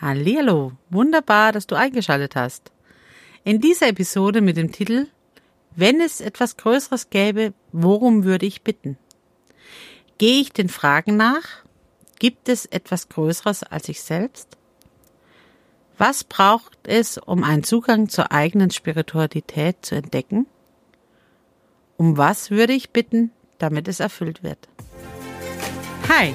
Hallihallo, wunderbar, dass du eingeschaltet hast. In dieser Episode mit dem Titel Wenn es etwas Größeres gäbe, worum würde ich bitten? Gehe ich den Fragen nach? Gibt es etwas Größeres als ich selbst? Was braucht es, um einen Zugang zur eigenen Spiritualität zu entdecken? Um was würde ich bitten, damit es erfüllt wird? Hi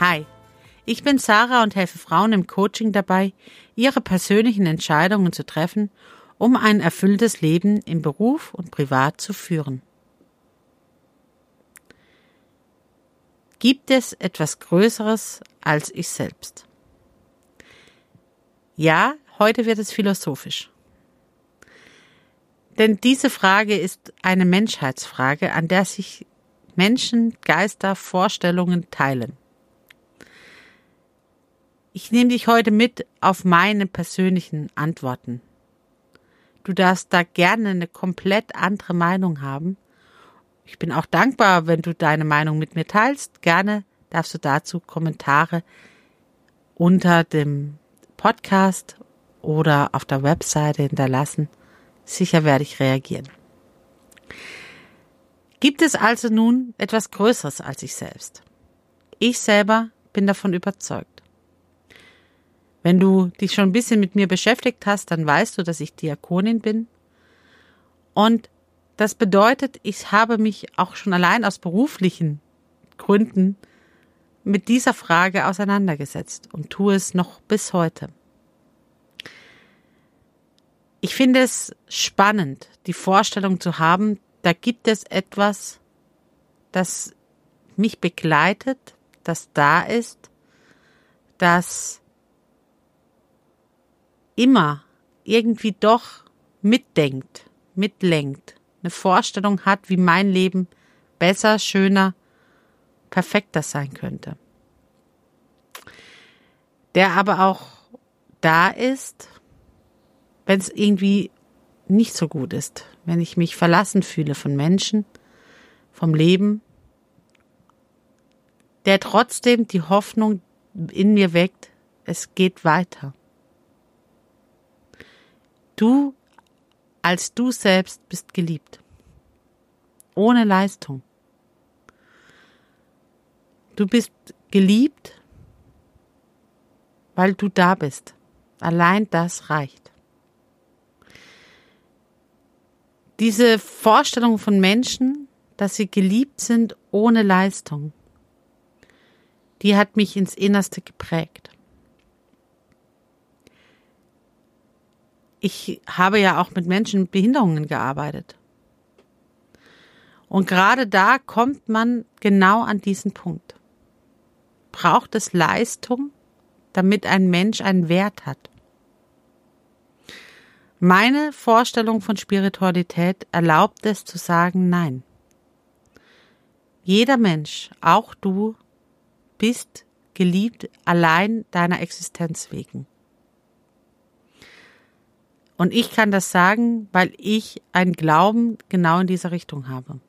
Hi, ich bin Sarah und helfe Frauen im Coaching dabei, ihre persönlichen Entscheidungen zu treffen, um ein erfülltes Leben im Beruf und privat zu führen. Gibt es etwas Größeres als ich selbst? Ja, heute wird es philosophisch. Denn diese Frage ist eine Menschheitsfrage, an der sich Menschen, Geister, Vorstellungen teilen. Ich nehme dich heute mit auf meine persönlichen Antworten. Du darfst da gerne eine komplett andere Meinung haben. Ich bin auch dankbar, wenn du deine Meinung mit mir teilst. Gerne darfst du dazu Kommentare unter dem Podcast oder auf der Webseite hinterlassen. Sicher werde ich reagieren. Gibt es also nun etwas Größeres als ich selbst? Ich selber bin davon überzeugt. Wenn du dich schon ein bisschen mit mir beschäftigt hast, dann weißt du, dass ich Diakonin bin. Und das bedeutet, ich habe mich auch schon allein aus beruflichen Gründen mit dieser Frage auseinandergesetzt und tue es noch bis heute. Ich finde es spannend, die Vorstellung zu haben, da gibt es etwas, das mich begleitet, das da ist, das immer irgendwie doch mitdenkt, mitlenkt, eine Vorstellung hat, wie mein Leben besser, schöner, perfekter sein könnte. Der aber auch da ist, wenn es irgendwie nicht so gut ist, wenn ich mich verlassen fühle von Menschen, vom Leben, der trotzdem die Hoffnung in mir weckt, es geht weiter. Du als du selbst bist geliebt. Ohne Leistung. Du bist geliebt, weil du da bist. Allein das reicht. Diese Vorstellung von Menschen, dass sie geliebt sind ohne Leistung, die hat mich ins Innerste geprägt. Ich habe ja auch mit Menschen mit Behinderungen gearbeitet. Und gerade da kommt man genau an diesen Punkt. Braucht es Leistung, damit ein Mensch einen Wert hat? Meine Vorstellung von Spiritualität erlaubt es zu sagen Nein. Jeder Mensch, auch du, bist geliebt allein deiner Existenz wegen. Und ich kann das sagen, weil ich einen Glauben genau in dieser Richtung habe.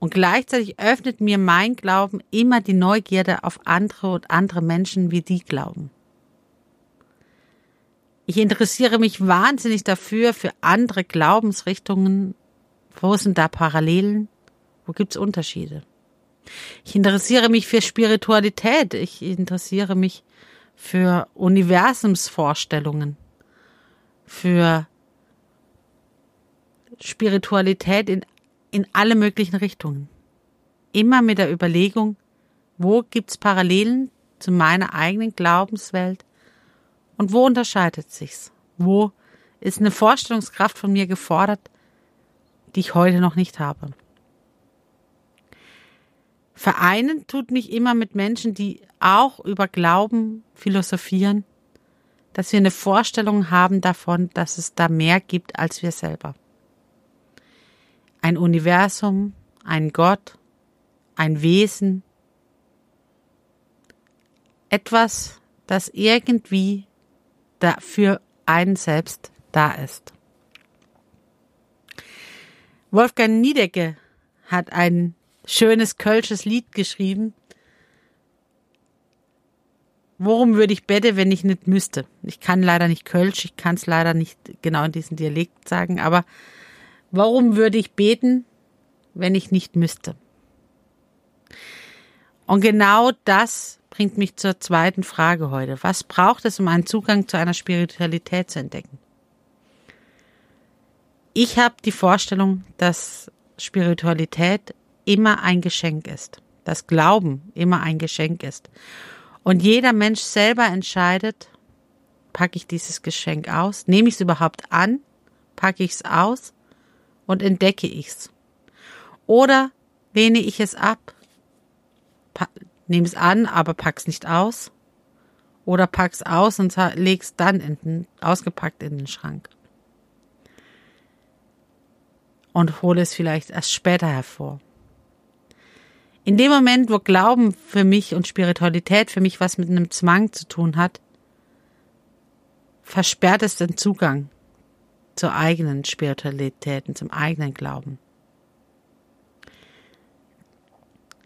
Und gleichzeitig öffnet mir mein Glauben immer die Neugierde auf andere und andere Menschen, wie die glauben. Ich interessiere mich wahnsinnig dafür, für andere Glaubensrichtungen. Wo sind da Parallelen? Wo gibt's Unterschiede? Ich interessiere mich für Spiritualität. Ich interessiere mich für Universumsvorstellungen, für Spiritualität in, in alle möglichen Richtungen. Immer mit der Überlegung, wo gibt's Parallelen zu meiner eigenen Glaubenswelt und wo unterscheidet sich's? Wo ist eine Vorstellungskraft von mir gefordert, die ich heute noch nicht habe? Vereinen tut mich immer mit Menschen, die auch über Glauben philosophieren, dass wir eine Vorstellung haben davon, dass es da mehr gibt als wir selber. Ein Universum, ein Gott, ein Wesen, etwas, das irgendwie für einen selbst da ist. Wolfgang Niedecke hat ein schönes kölsches Lied geschrieben. Worum würde ich bette, wenn ich nicht müsste? Ich kann leider nicht Kölsch, ich kann es leider nicht genau in diesem Dialekt sagen, aber warum würde ich beten, wenn ich nicht müsste? Und genau das bringt mich zur zweiten Frage heute. Was braucht es, um einen Zugang zu einer Spiritualität zu entdecken? Ich habe die Vorstellung, dass Spiritualität immer ein Geschenk ist, dass Glauben immer ein Geschenk ist. Und jeder Mensch selber entscheidet, packe ich dieses Geschenk aus, nehme ich es überhaupt an, packe ich es aus und entdecke ich es. Oder lehne ich es ab, nehme es an, aber pack's nicht aus. Oder pack's aus und leg's dann in den, ausgepackt in den Schrank. Und hole es vielleicht erst später hervor. In dem Moment, wo Glauben für mich und Spiritualität für mich was mit einem Zwang zu tun hat, versperrt es den Zugang zur eigenen Spiritualität und zum eigenen Glauben.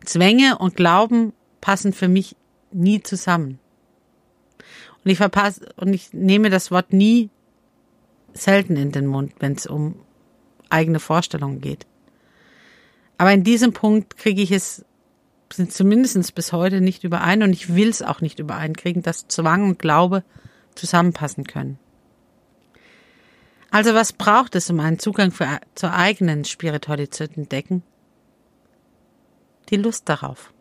Zwänge und Glauben passen für mich nie zusammen. Und ich verpasse und ich nehme das Wort nie selten in den Mund, wenn es um eigene Vorstellungen geht. Aber in diesem Punkt kriege ich es sind zumindest bis heute nicht überein und ich will es auch nicht übereinkriegen, dass Zwang und Glaube zusammenpassen können. Also was braucht es, um einen Zugang für, zur eigenen Spiritualität zu entdecken? Die Lust darauf.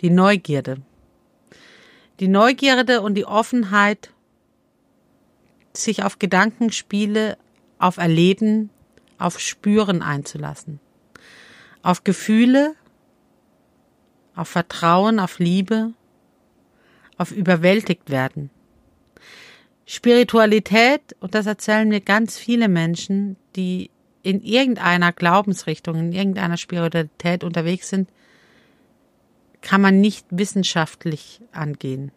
Die Neugierde. Die Neugierde und die Offenheit, sich auf Gedankenspiele, auf Erleben, auf Spüren einzulassen. Auf Gefühle, auf Vertrauen, auf Liebe, auf überwältigt werden. Spiritualität, und das erzählen mir ganz viele Menschen, die in irgendeiner Glaubensrichtung, in irgendeiner Spiritualität unterwegs sind, kann man nicht wissenschaftlich angehen.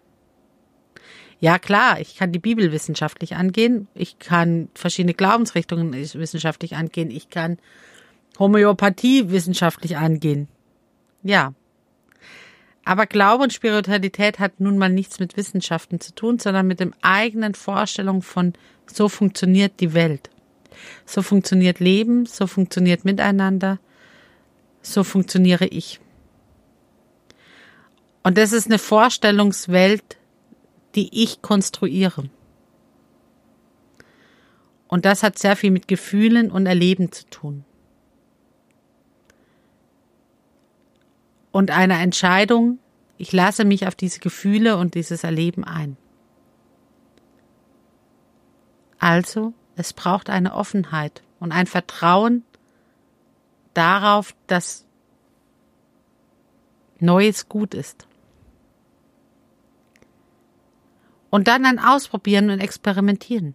Ja klar, ich kann die Bibel wissenschaftlich angehen, ich kann verschiedene Glaubensrichtungen wissenschaftlich angehen, ich kann Homöopathie wissenschaftlich angehen. Ja, aber Glaube und Spiritualität hat nun mal nichts mit Wissenschaften zu tun, sondern mit dem eigenen Vorstellung von so funktioniert die Welt. So funktioniert Leben, so funktioniert Miteinander, so funktioniere ich. Und das ist eine Vorstellungswelt, die ich konstruiere. Und das hat sehr viel mit Gefühlen und Erleben zu tun. Und einer Entscheidung, ich lasse mich auf diese Gefühle und dieses Erleben ein. Also, es braucht eine Offenheit und ein Vertrauen darauf, dass Neues gut ist. Und dann ein Ausprobieren und Experimentieren.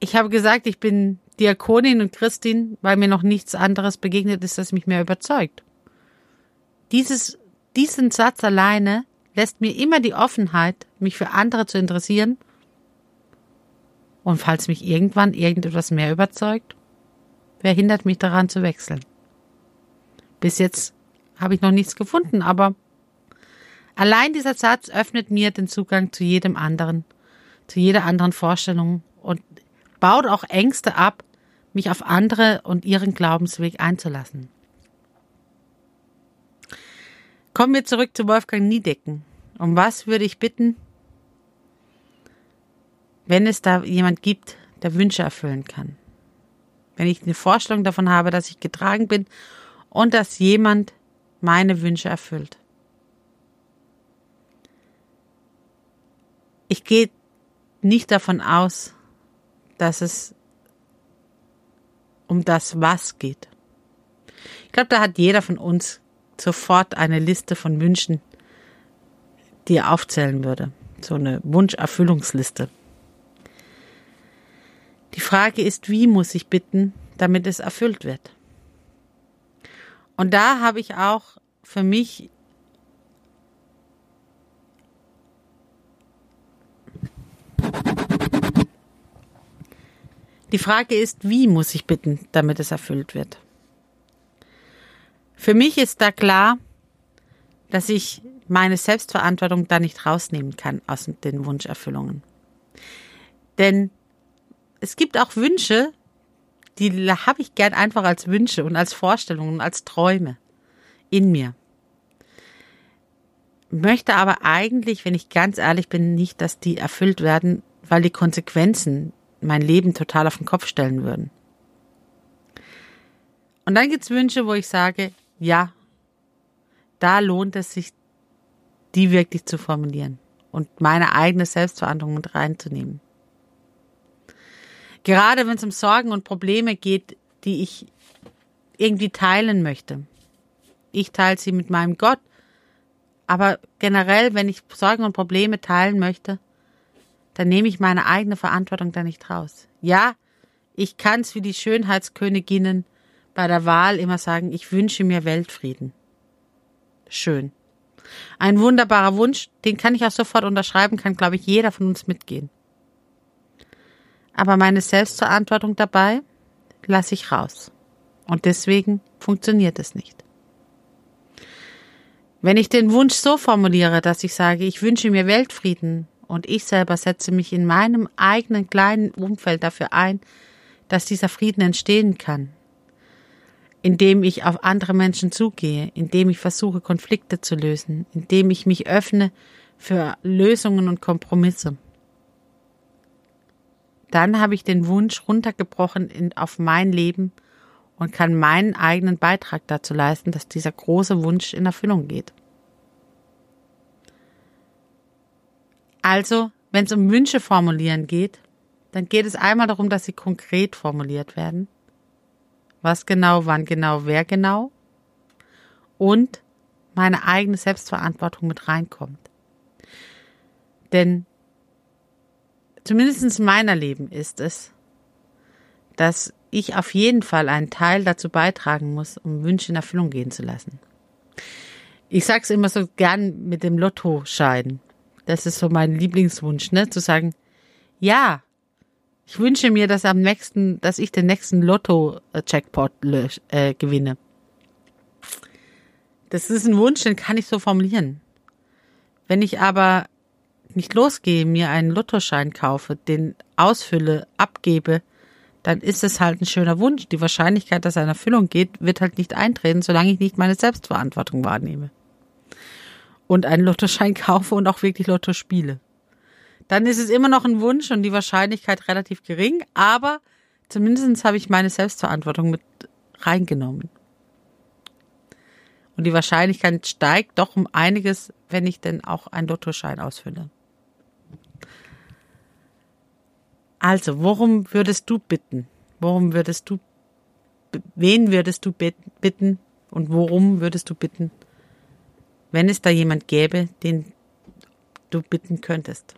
Ich habe gesagt, ich bin Diakonin und Christin, weil mir noch nichts anderes begegnet ist, das mich mehr überzeugt. Dieses, diesen Satz alleine lässt mir immer die Offenheit, mich für andere zu interessieren. Und falls mich irgendwann irgendetwas mehr überzeugt, wer hindert mich daran zu wechseln? Bis jetzt habe ich noch nichts gefunden, aber allein dieser Satz öffnet mir den Zugang zu jedem anderen, zu jeder anderen Vorstellung und baut auch Ängste ab, mich auf andere und ihren Glaubensweg einzulassen. Kommen wir zurück zu Wolfgang Niedecken. Um was würde ich bitten, wenn es da jemand gibt, der Wünsche erfüllen kann? Wenn ich eine Vorstellung davon habe, dass ich getragen bin und dass jemand meine Wünsche erfüllt. Ich gehe nicht davon aus, dass es um das Was geht. Ich glaube, da hat jeder von uns sofort eine Liste von Wünschen, die er aufzählen würde. So eine Wunscherfüllungsliste. Die Frage ist, wie muss ich bitten, damit es erfüllt wird? Und da habe ich auch für mich Die Frage ist, wie muss ich bitten, damit es erfüllt wird? Für mich ist da klar, dass ich meine Selbstverantwortung da nicht rausnehmen kann aus den Wunscherfüllungen. Denn es gibt auch Wünsche, die habe ich gern einfach als Wünsche und als Vorstellungen und als Träume in mir. Möchte aber eigentlich, wenn ich ganz ehrlich bin, nicht, dass die erfüllt werden, weil die Konsequenzen mein Leben total auf den Kopf stellen würden. Und dann gibt's Wünsche, wo ich sage, ja, da lohnt es sich, die wirklich zu formulieren und meine eigene Selbstverantwortung mit reinzunehmen. Gerade wenn es um Sorgen und Probleme geht, die ich irgendwie teilen möchte. Ich teile sie mit meinem Gott. Aber generell, wenn ich Sorgen und Probleme teilen möchte, dann nehme ich meine eigene Verantwortung da nicht raus. Ja, ich kann's wie die Schönheitsköniginnen bei der Wahl immer sagen, ich wünsche mir Weltfrieden. Schön. Ein wunderbarer Wunsch, den kann ich auch sofort unterschreiben, kann, glaube ich, jeder von uns mitgehen. Aber meine Selbstverantwortung dabei lasse ich raus. Und deswegen funktioniert es nicht. Wenn ich den Wunsch so formuliere, dass ich sage, ich wünsche mir Weltfrieden, und ich selber setze mich in meinem eigenen kleinen Umfeld dafür ein, dass dieser Frieden entstehen kann, indem ich auf andere Menschen zugehe, indem ich versuche, Konflikte zu lösen, indem ich mich öffne für Lösungen und Kompromisse. Dann habe ich den Wunsch runtergebrochen in, auf mein Leben und kann meinen eigenen Beitrag dazu leisten, dass dieser große Wunsch in Erfüllung geht. Also, wenn es um Wünsche formulieren geht, dann geht es einmal darum, dass sie konkret formuliert werden. Was genau, wann genau, wer genau. Und meine eigene Selbstverantwortung mit reinkommt. Denn zumindest in meiner Leben ist es, dass ich auf jeden Fall einen Teil dazu beitragen muss, um Wünsche in Erfüllung gehen zu lassen. Ich sag's immer so gern mit dem Lottoschein. Das ist so mein Lieblingswunsch, ne? Zu sagen, ja, ich wünsche mir, dass am nächsten, dass ich den nächsten Lotto-Jackpot äh, gewinne. Das ist ein Wunsch, den kann ich so formulieren. Wenn ich aber nicht losgehe, mir einen Lottoschein kaufe, den ausfülle, abgebe, dann ist es halt ein schöner Wunsch. Die Wahrscheinlichkeit, dass er in Erfüllung geht, wird halt nicht eintreten, solange ich nicht meine Selbstverantwortung wahrnehme und einen Lottoschein kaufe und auch wirklich Lotto spiele. Dann ist es immer noch ein Wunsch und die Wahrscheinlichkeit relativ gering, aber zumindest habe ich meine Selbstverantwortung mit reingenommen. Und die Wahrscheinlichkeit steigt doch um einiges, wenn ich denn auch einen Lottoschein ausfülle. Also, worum würdest du bitten? Worum würdest du, wen würdest du bitten und worum würdest du bitten? Wenn es da jemand gäbe, den du bitten könntest.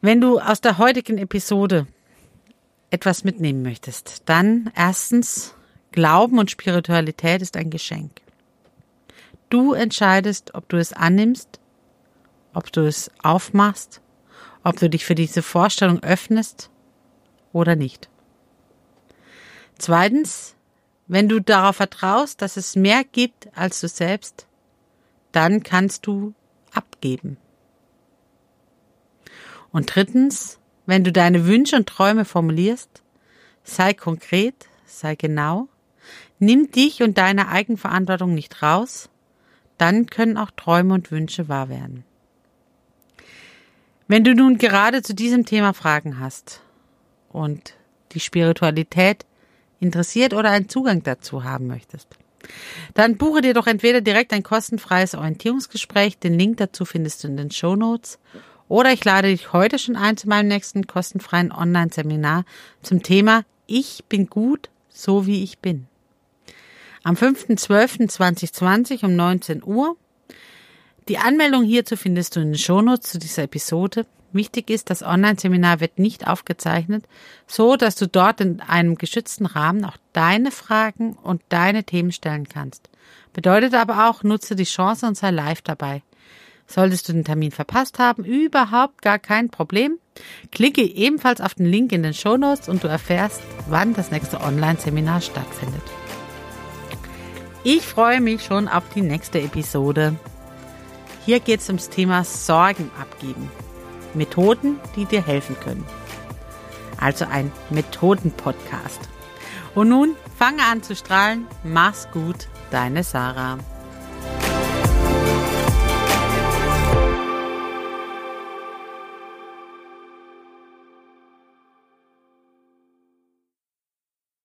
Wenn du aus der heutigen Episode etwas mitnehmen möchtest, dann erstens, Glauben und Spiritualität ist ein Geschenk. Du entscheidest, ob du es annimmst, ob du es aufmachst, ob du dich für diese Vorstellung öffnest oder nicht. Zweitens, wenn du darauf vertraust, dass es mehr gibt als du selbst, dann kannst du abgeben. Und drittens, wenn du deine Wünsche und Träume formulierst, sei konkret, sei genau, nimm dich und deine Eigenverantwortung nicht raus, dann können auch Träume und Wünsche wahr werden. Wenn du nun gerade zu diesem Thema Fragen hast und die Spiritualität interessiert oder einen Zugang dazu haben möchtest. Dann buche dir doch entweder direkt ein kostenfreies Orientierungsgespräch, den Link dazu findest du in den Show Notes, oder ich lade dich heute schon ein zu meinem nächsten kostenfreien Online-Seminar zum Thema Ich bin gut, so wie ich bin. Am 5.12.2020 um 19 Uhr. Die Anmeldung hierzu findest du in den Shownotes zu dieser Episode. Wichtig ist, das Online-Seminar wird nicht aufgezeichnet, so dass du dort in einem geschützten Rahmen auch deine Fragen und deine Themen stellen kannst. Bedeutet aber auch, nutze die Chance und sei live dabei. Solltest du den Termin verpasst haben, überhaupt gar kein Problem. Klicke ebenfalls auf den Link in den Show Notes und du erfährst, wann das nächste Online-Seminar stattfindet. Ich freue mich schon auf die nächste Episode. Hier geht es ums Thema Sorgen abgeben. Methoden, die dir helfen können. Also ein Methoden-Podcast. Und nun fange an zu strahlen. Mach's gut, deine Sarah.